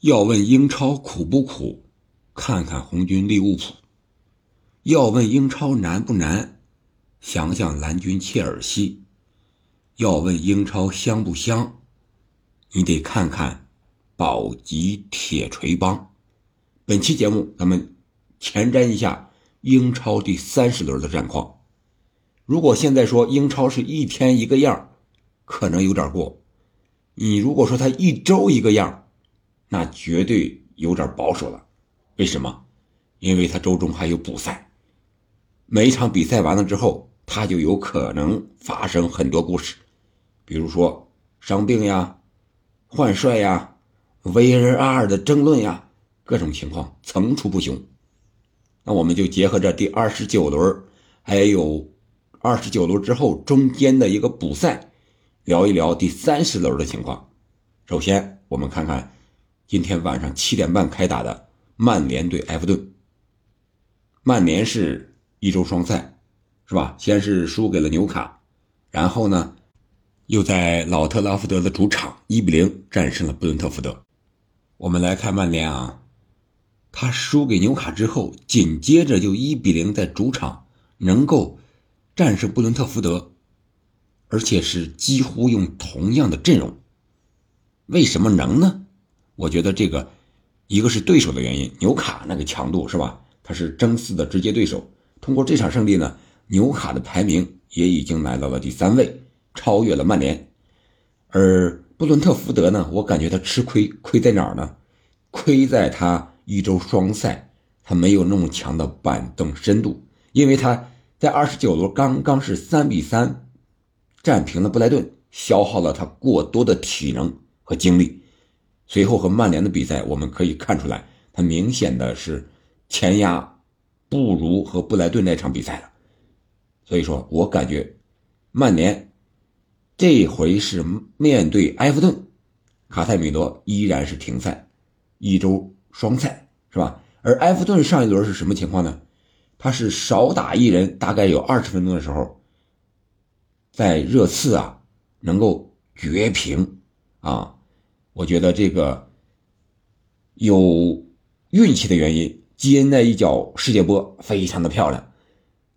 要问英超苦不苦，看看红军利物浦；要问英超难不难，想想蓝军切尔西；要问英超香不香，你得看看保级铁锤帮。本期节目，咱们前瞻一下英超第三十轮的战况。如果现在说英超是一天一个样，可能有点过；你如果说他一周一个样，那绝对有点保守了，为什么？因为他周中还有补赛，每一场比赛完了之后，他就有可能发生很多故事，比如说伤病呀、换帅呀、VAR 的争论呀，各种情况层出不穷。那我们就结合着第二十九轮，还有二十九轮之后中间的一个补赛，聊一聊第三十轮的情况。首先，我们看看。今天晚上七点半开打的曼联对埃弗顿。曼联是一周双赛，是吧？先是输给了纽卡，然后呢，又在老特拉福德的主场一比零战胜了布伦特福德。我们来看曼联啊，他输给纽卡之后，紧接着就一比零在主场能够战胜布伦特福德，而且是几乎用同样的阵容。为什么能呢？我觉得这个，一个是对手的原因，纽卡那个强度是吧？他是争四的直接对手。通过这场胜利呢，纽卡的排名也已经来到了第三位，超越了曼联。而布伦特福德呢，我感觉他吃亏，亏在哪儿呢？亏在他一周双赛，他没有那么强的板凳深度，因为他在二十九轮刚刚是三比三战平了布莱顿，消耗了他过多的体能和精力。随后和曼联的比赛，我们可以看出来，他明显的是前压不如和布莱顿那场比赛了。所以说我感觉曼联这回是面对埃弗顿，卡塞米罗依然是停赛，一周双赛是吧？而埃弗顿上一轮是什么情况呢？他是少打一人，大概有二十分钟的时候，在热刺啊能够绝平啊。我觉得这个有运气的原因，基恩那一脚世界波非常的漂亮，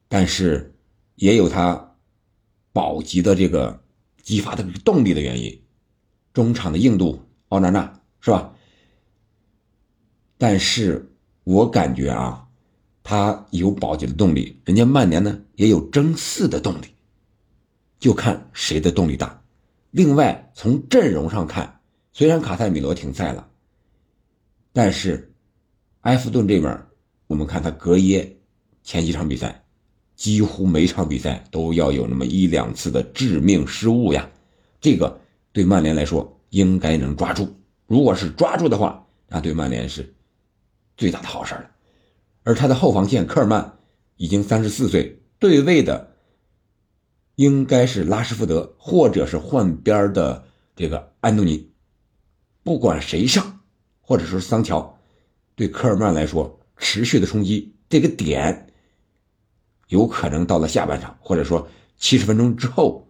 但是也有他保级的这个激发的动力的原因，中场的硬度，奥纳纳是吧？但是我感觉啊，他有保级的动力，人家曼联呢也有争四的动力，就看谁的动力大。另外从阵容上看。虽然卡塞米罗停赛了，但是埃弗顿这边，我们看他格耶前几场比赛，几乎每场比赛都要有那么一两次的致命失误呀。这个对曼联来说应该能抓住，如果是抓住的话，那对曼联是最大的好事了。而他的后防线科尔曼已经三十四岁，对位的应该是拉什福德，或者是换边的这个安东尼。不管谁上，或者说桑乔，对科尔曼来说，持续的冲击这个点，有可能到了下半场，或者说七十分钟之后，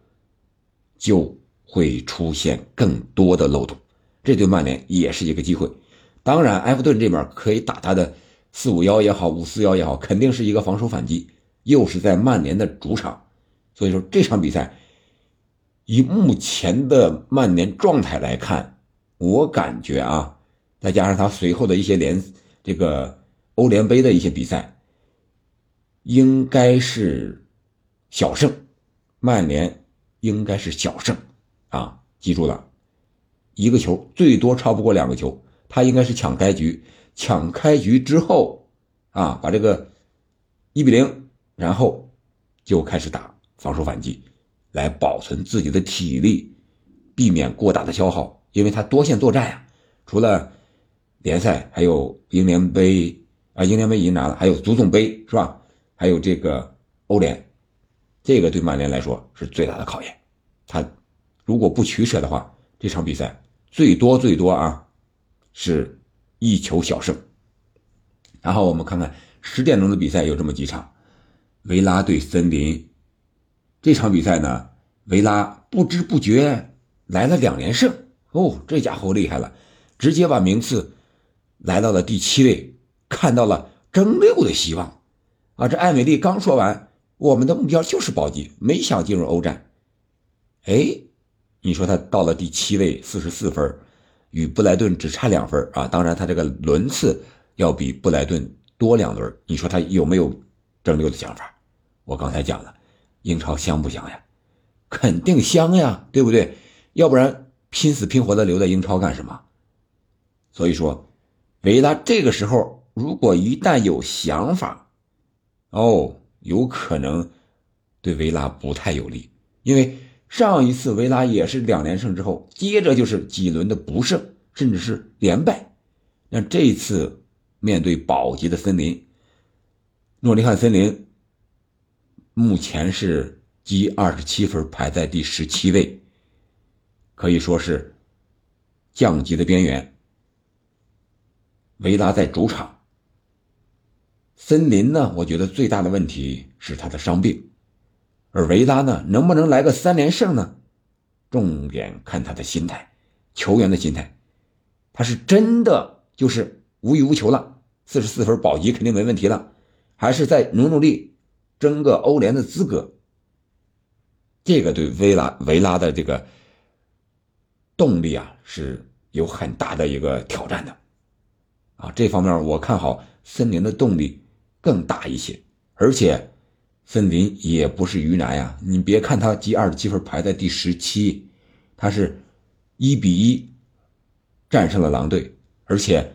就会出现更多的漏洞。这对曼联也是一个机会。当然，埃弗顿这边可以打他的四五幺也好，五四幺也好，肯定是一个防守反击，又是在曼联的主场，所以说这场比赛，以目前的曼联状态来看。我感觉啊，再加上他随后的一些联这个欧联杯的一些比赛，应该是小胜，曼联应该是小胜啊！记住了，一个球最多超不过两个球，他应该是抢开局，抢开局之后啊，把这个一比零，然后就开始打防守反击，来保存自己的体力，避免过大的消耗。因为他多线作战呀，除了联赛，还有英联杯啊，英联杯已经拿了，还有足总杯是吧？还有这个欧联，这个对曼联来说是最大的考验。他如果不取舍的话，这场比赛最多最多啊，是一球小胜。然后我们看看十点钟的比赛有这么几场，维拉对森林，这场比赛呢，维拉不知不觉来了两连胜。哦，这家伙厉害了，直接把名次来到了第七位，看到了争六的希望。啊，这艾美丽刚说完，我们的目标就是保级，没想进入欧战。哎，你说他到了第七位，四十四分，与布莱顿只差两分啊！当然，他这个轮次要比布莱顿多两轮。你说他有没有争六的想法？我刚才讲了，英超香不香呀？肯定香呀，对不对？要不然拼死拼活的留在英超干什么？所以说，维拉这个时候如果一旦有想法，哦，有可能对维拉不太有利，因为上一次维拉也是两连胜之后，接着就是几轮的不胜，甚至是连败。那这次面对保级的森林，诺丁汉森林目前是积二十七分，排在第十七位，可以说是降级的边缘。维拉在主场。森林呢？我觉得最大的问题是他的伤病，而维拉呢，能不能来个三连胜呢？重点看他的心态，球员的心态，他是真的就是无欲无求了，四十四分保级肯定没问题了，还是在努努力争个欧联的资格？这个对维拉维拉的这个动力啊，是有很大的一个挑战的。啊，这方面我看好森林的动力更大一些，而且森林也不是鱼腩呀。你别看他 G 二的积分排在第十七，他是一比一战胜了狼队，而且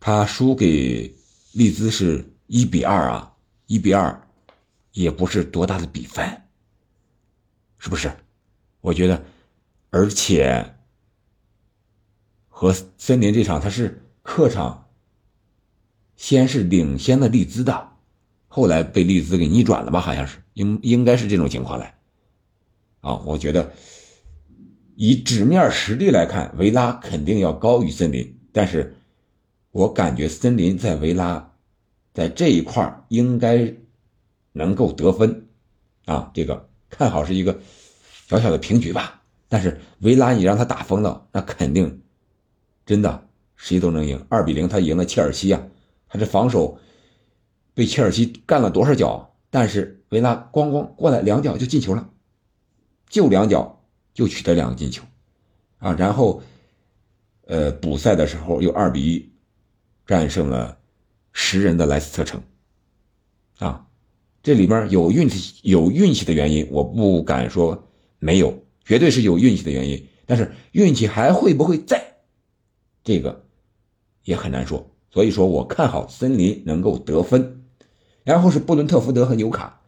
他输给利兹是一比二啊，一比二也不是多大的比分，是不是？我觉得，而且和森林这场他是客场。先是领先的利兹的，后来被利兹给逆转了吧？好像是应应该是这种情况来。啊，我觉得以纸面实力来看，维拉肯定要高于森林，但是我感觉森林在维拉在这一块应该能够得分啊，这个看好是一个小小的平局吧。但是维拉你让他打疯了，那肯定真的谁都能赢。二比零他赢了切尔西啊。他这防守被切尔西干了多少脚？但是维拉咣咣过来两脚就进球了，就两脚就取得两个进球，啊，然后，呃，补赛的时候又二比一战胜了十人的莱斯特城，啊，这里面有运气，有运气的原因，我不敢说没有，绝对是有运气的原因，但是运气还会不会再，这个也很难说。所以说我看好森林能够得分，然后是布伦特福德和纽卡，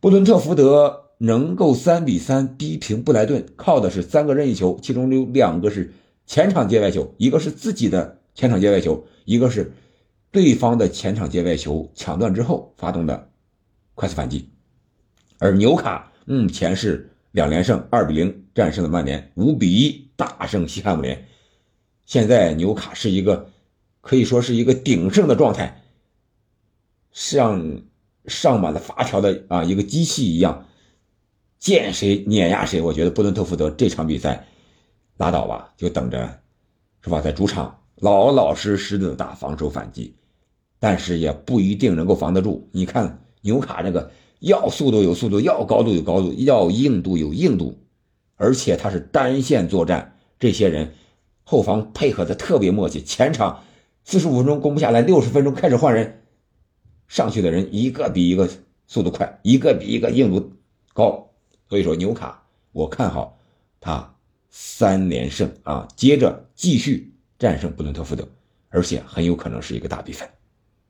布伦特福德能够三比三逼平布莱顿，靠的是三个任意球，其中有两个是前场界外球，一个是自己的前场界外球，一个是对方的前场界外球抢断之后发动的快速反击，而纽卡目前是两连胜，二比零战胜了曼联，五比一大胜西汉姆联，现在纽卡是一个。可以说是一个鼎盛的状态，像上满了发条的啊一个机器一样，见谁碾压谁。我觉得布伦特福德这场比赛拉倒吧，就等着是吧，在主场老老实实的打防守反击，但是也不一定能够防得住。你看纽卡那个要速度有速度，要高度有高度，要硬度有硬度，而且他是单线作战，这些人后防配合的特别默契，前场。四十五分钟攻不下来，六十分钟开始换人，上去的人一个比一个速度快，一个比一个硬度高，所以说纽卡我看好他三连胜啊，接着继续战胜布伦特福德，而且很有可能是一个大比分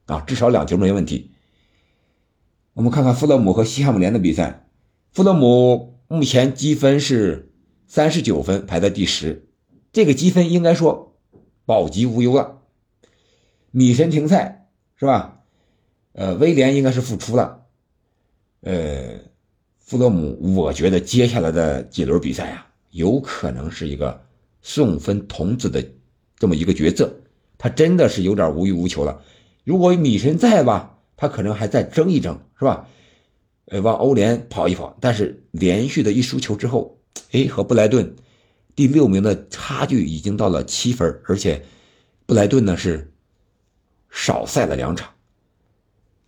啊，至少两球没问题。我们看看富勒姆和西汉姆联的比赛，富勒姆目前积分是三十九分，排在第十，这个积分应该说保级无忧了。米神停赛是吧？呃，威廉应该是复出了。呃，富勒姆，我觉得接下来的几轮比赛啊，有可能是一个送分童子的这么一个角色。他真的是有点无欲无求了。如果米神在吧，他可能还再争一争，是吧？呃，往欧联跑一跑。但是连续的一输球之后，哎，和布莱顿第六名的差距已经到了七分，而且布莱顿呢是。少赛了两场，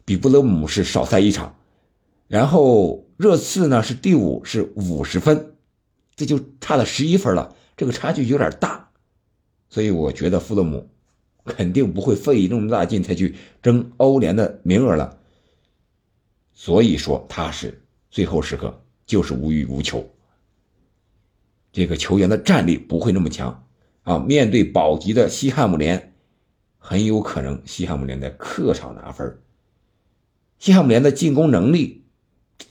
比布勒姆是少赛一场，然后热刺呢是第五，是五十分，这就差了十一分了，这个差距有点大，所以我觉得富勒姆肯定不会费那么大劲才去争欧联的名额了，所以说他是最后时刻就是无欲无求，这个球员的战力不会那么强。啊，面对保级的西汉姆联，很有可能西汉姆联在客场拿分。西汉姆联的进攻能力，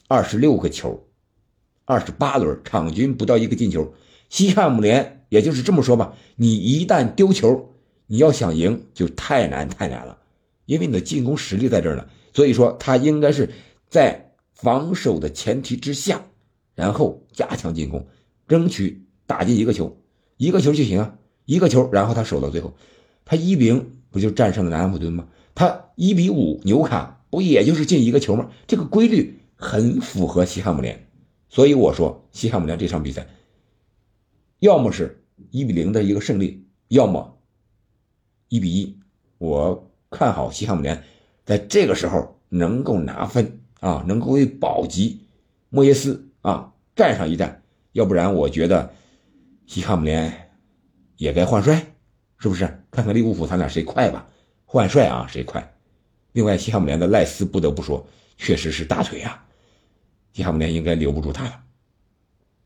二十六个球，二十八轮，场均不到一个进球。西汉姆联也就是这么说吧，你一旦丢球，你要想赢就太难太难了，因为你的进攻实力在这儿呢。所以说，他应该是在防守的前提之下，然后加强进攻，争取打进一个球，一个球就行啊。一个球，然后他守到最后，他一比零不就战胜了南安普顿吗？他一比五纽卡不也就是进一个球吗？这个规律很符合西汉姆联，所以我说西汉姆联这场比赛，要么是一比零的一个胜利，要么一比一。我看好西汉姆联在这个时候能够拿分啊，能够为保级莫耶斯啊站上一战，要不然我觉得西汉姆联。也该换帅，是不是？看看利物浦，他俩谁快吧？换帅啊，谁快？另外，西汉姆联的赖斯不得不说，确实是大腿啊，西汉姆联应该留不住他了。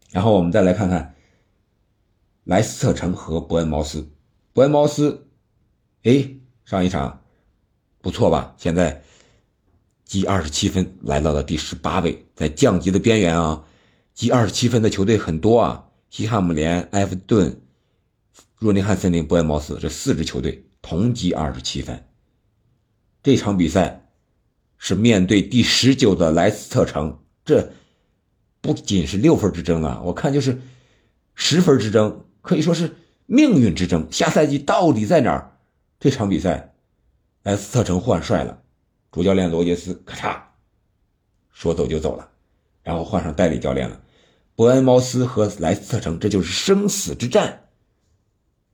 然后我们再来看看莱斯特城和伯恩茅斯。伯恩茅斯，哎，上一场不错吧？现在积二十七分，来到了第十八位，在降级的边缘啊。积二十七分的球队很多啊，西汉姆联、埃弗顿。若尼汉森林、伯恩茅斯这四支球队同积二十七分。这场比赛是面对第十九的莱斯特城，这不仅是六分之争啊，我看就是十分之争，可以说是命运之争。下赛季到底在哪儿？这场比赛，莱斯特城换帅了，主教练罗杰斯咔嚓说走就走了，然后换上代理教练了。伯恩茅斯和莱斯特城，这就是生死之战。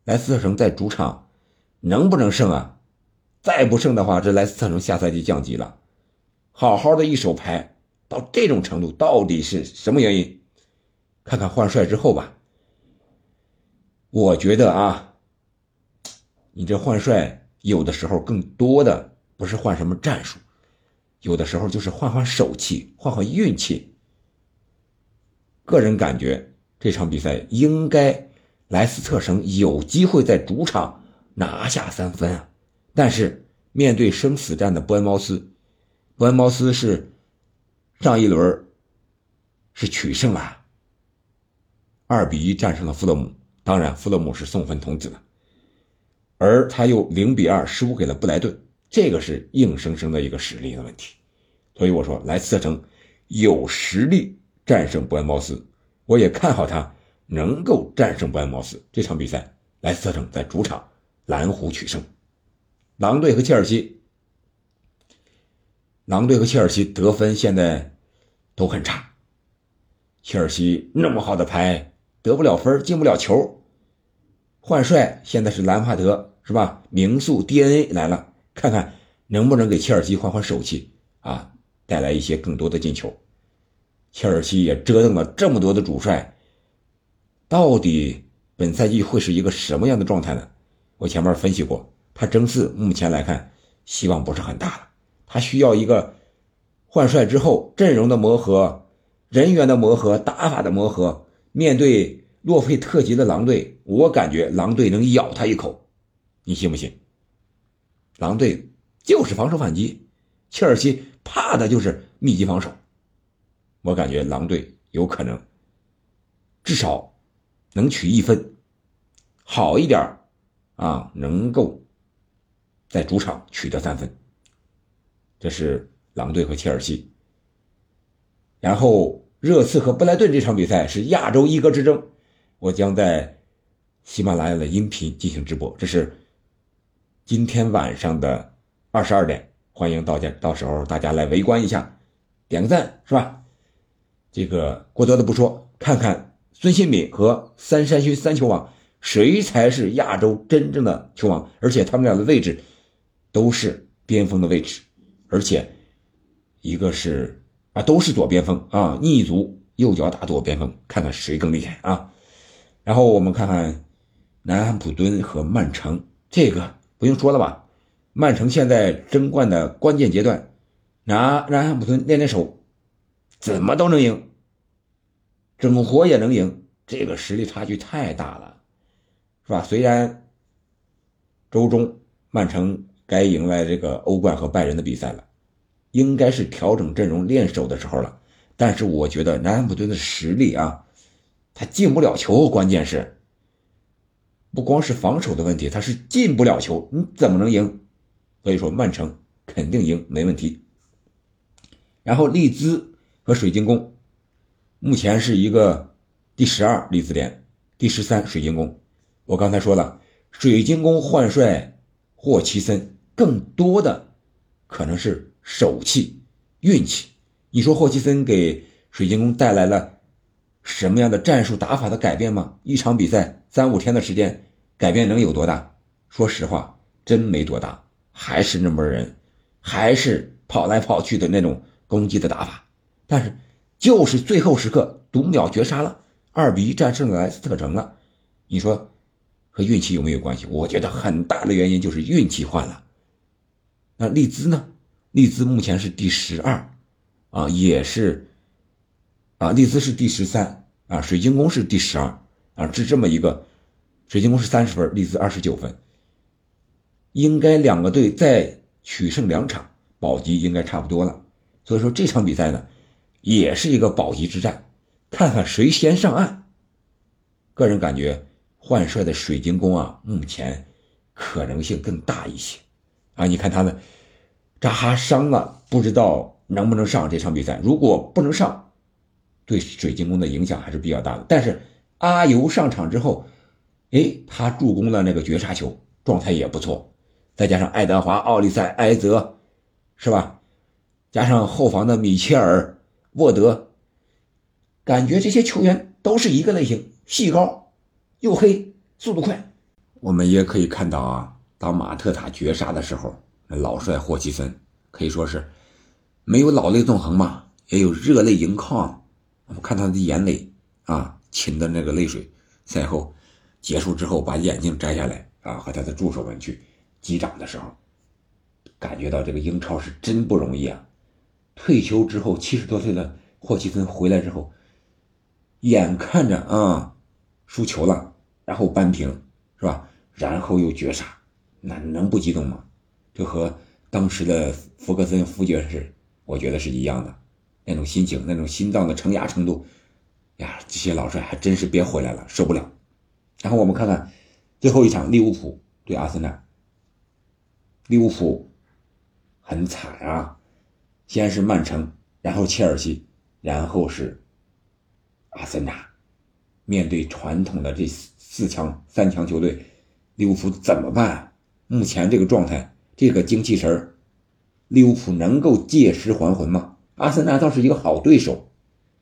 莱斯特城在主场能不能胜啊？再不胜的话，这莱斯特城下赛季降级了。好好的一手牌到这种程度，到底是什么原因？看看换帅之后吧。我觉得啊，你这换帅有的时候更多的不是换什么战术，有的时候就是换换手气，换换运气。个人感觉这场比赛应该。莱斯特城有机会在主场拿下三分啊，但是面对生死战的伯恩茅斯，伯恩茅斯是上一轮是取胜了，二比一战胜了富勒姆。当然，富勒姆是送分童子的，而他又零比二输给了布莱顿，这个是硬生生的一个实力的问题。所以我说，莱斯特城有实力战胜伯恩茅斯，我也看好他。能够战胜伯恩茅斯这场比赛，莱斯特城在主场蓝湖取胜。狼队和切尔西，狼队和切尔西得分现在都很差。切尔西那么好的牌得不了分，进不了球。换帅现在是兰帕德是吧？名宿 DNA 来了，看看能不能给切尔西换换手气啊，带来一些更多的进球。切尔西也折腾了这么多的主帅。到底本赛季会是一个什么样的状态呢？我前面分析过，他争四目前来看希望不是很大了。他需要一个换帅之后阵容的磨合、人员的磨合、打法的磨合。面对洛佩特级的狼队，我感觉狼队能咬他一口，你信不信？狼队就是防守反击，切尔西怕的就是密集防守。我感觉狼队有可能至少。能取一分，好一点啊，能够在主场取得三分。这是狼队和切尔西。然后热刺和布莱顿这场比赛是亚洲一哥之争，我将在喜马拉雅的音频进行直播。这是今天晚上的二十二点，欢迎到家，到时候大家来围观一下，点个赞是吧？这个过多的不说，看看。孙兴敏和三山勋三球王，谁才是亚洲真正的球王？而且他们俩的位置都是边锋的位置，而且一个是啊都是左边锋啊，逆足右脚打左边锋，看看谁更厉害啊！然后我们看看南安普敦和曼城，这个不用说了吧？曼城现在争冠的关键阶段，拿南安普敦练练手，怎么都能赢，整活也能赢，这个实力差距太大了，是吧？虽然周中曼城该迎来这个欧冠和拜仁的比赛了，应该是调整阵容练手的时候了，但是我觉得南安普敦的实力啊。他进不了球，关键是不光是防守的问题，他是进不了球，你怎么能赢？所以说曼城肯定赢，没问题。然后利兹和水晶宫目前是一个第十二利兹联，第十三水晶宫。我刚才说了，水晶宫换帅霍奇森更多的可能是手气、运气。你说霍奇森给水晶宫带来了？什么样的战术打法的改变吗？一场比赛三五天的时间，改变能有多大？说实话，真没多大，还是那么人，还是跑来跑去的那种攻击的打法。但是，就是最后时刻读秒绝杀了，二比一战胜了莱斯特城了。你说和运气有没有关系？我觉得很大的原因就是运气换了。那利兹呢？利兹目前是第十二，啊，也是。啊，利兹是第十三啊，水晶宫是第十二啊，是这么一个，水晶宫是三十分，利兹二十九分，应该两个队再取胜两场，保级应该差不多了。所以说这场比赛呢，也是一个保级之战，看看谁先上岸。个人感觉换帅的水晶宫啊，目前可能性更大一些啊。你看他们扎哈伤了，不知道能不能上这场比赛，如果不能上。对水晶宫的影响还是比较大的，但是阿尤上场之后，哎，他助攻了那个绝杀球，状态也不错。再加上爱德华、奥利塞、埃泽，是吧？加上后防的米切尔、沃德，感觉这些球员都是一个类型，细高又黑，速度快。我们也可以看到啊，当马特塔绝杀的时候，老帅霍奇森可以说是没有老泪纵横嘛，也有热泪盈眶。我们看他的眼泪啊，噙的那个泪水。赛后结束之后，把眼镜摘下来啊，和他的助手们去击掌的时候，感觉到这个英超是真不容易啊！退休之后七十多岁的霍奇森回来之后，眼看着啊输球了，然后扳平是吧？然后又绝杀，那能不激动吗？这和当时的福格森福爵士，我觉得是一样的。那种心情，那种心脏的承压程度，呀，这些老帅还真是别回来了，受不了。然后我们看看最后一场利物浦对阿森纳，利物浦很惨啊，先是曼城，然后切尔西，然后是阿森纳。面对传统的这四强、三强球队，利物浦怎么办？目前这个状态，这个精气神利物浦能够借尸还魂吗？阿森纳倒是一个好对手，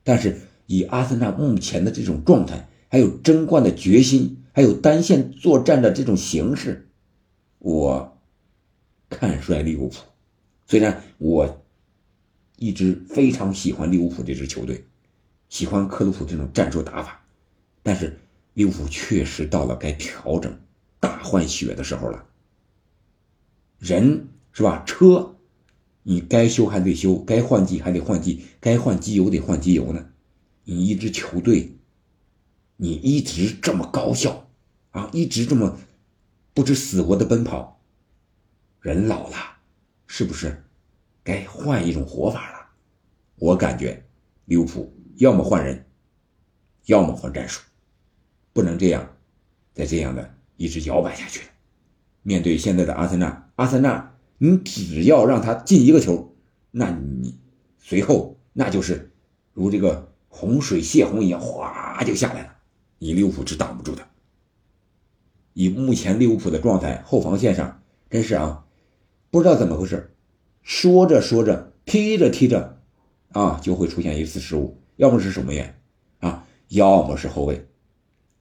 但是以阿森纳目前的这种状态，还有争冠的决心，还有单线作战的这种形式，我看衰利物浦。虽然我一直非常喜欢利物浦这支球队，喜欢克鲁普这种战术打法，但是利物浦确实到了该调整、大换血的时候了。人是吧？车。你该修还得修，该换季还得换季，该换机油得换机油呢。你一支球队，你一直这么高效啊，一直这么不知死活的奔跑，人老了，是不是该换一种活法了？我感觉利物浦要么换人，要么换战术，不能这样，再这样的一直摇摆下去。面对现在的阿森纳，阿森纳。你只要让他进一个球，那你随后那就是如这个洪水泄洪一样，哗就下来了，你利物浦是挡不住的。以目前利物浦的状态，后防线上真是啊，不知道怎么回事，说着说着，踢着踢着，啊，就会出现一次失误，要么是守门员啊，要么是后卫，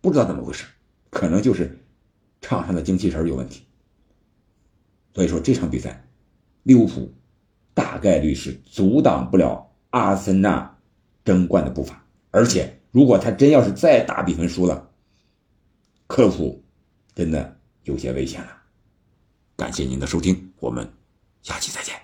不知道怎么回事，可能就是场上的精气神有问题。所以说这场比赛，利物浦大概率是阻挡不了阿森纳争冠的步伐。而且，如果他真要是再大比分输了，克洛普真的有些危险了。感谢您的收听，我们下期再见。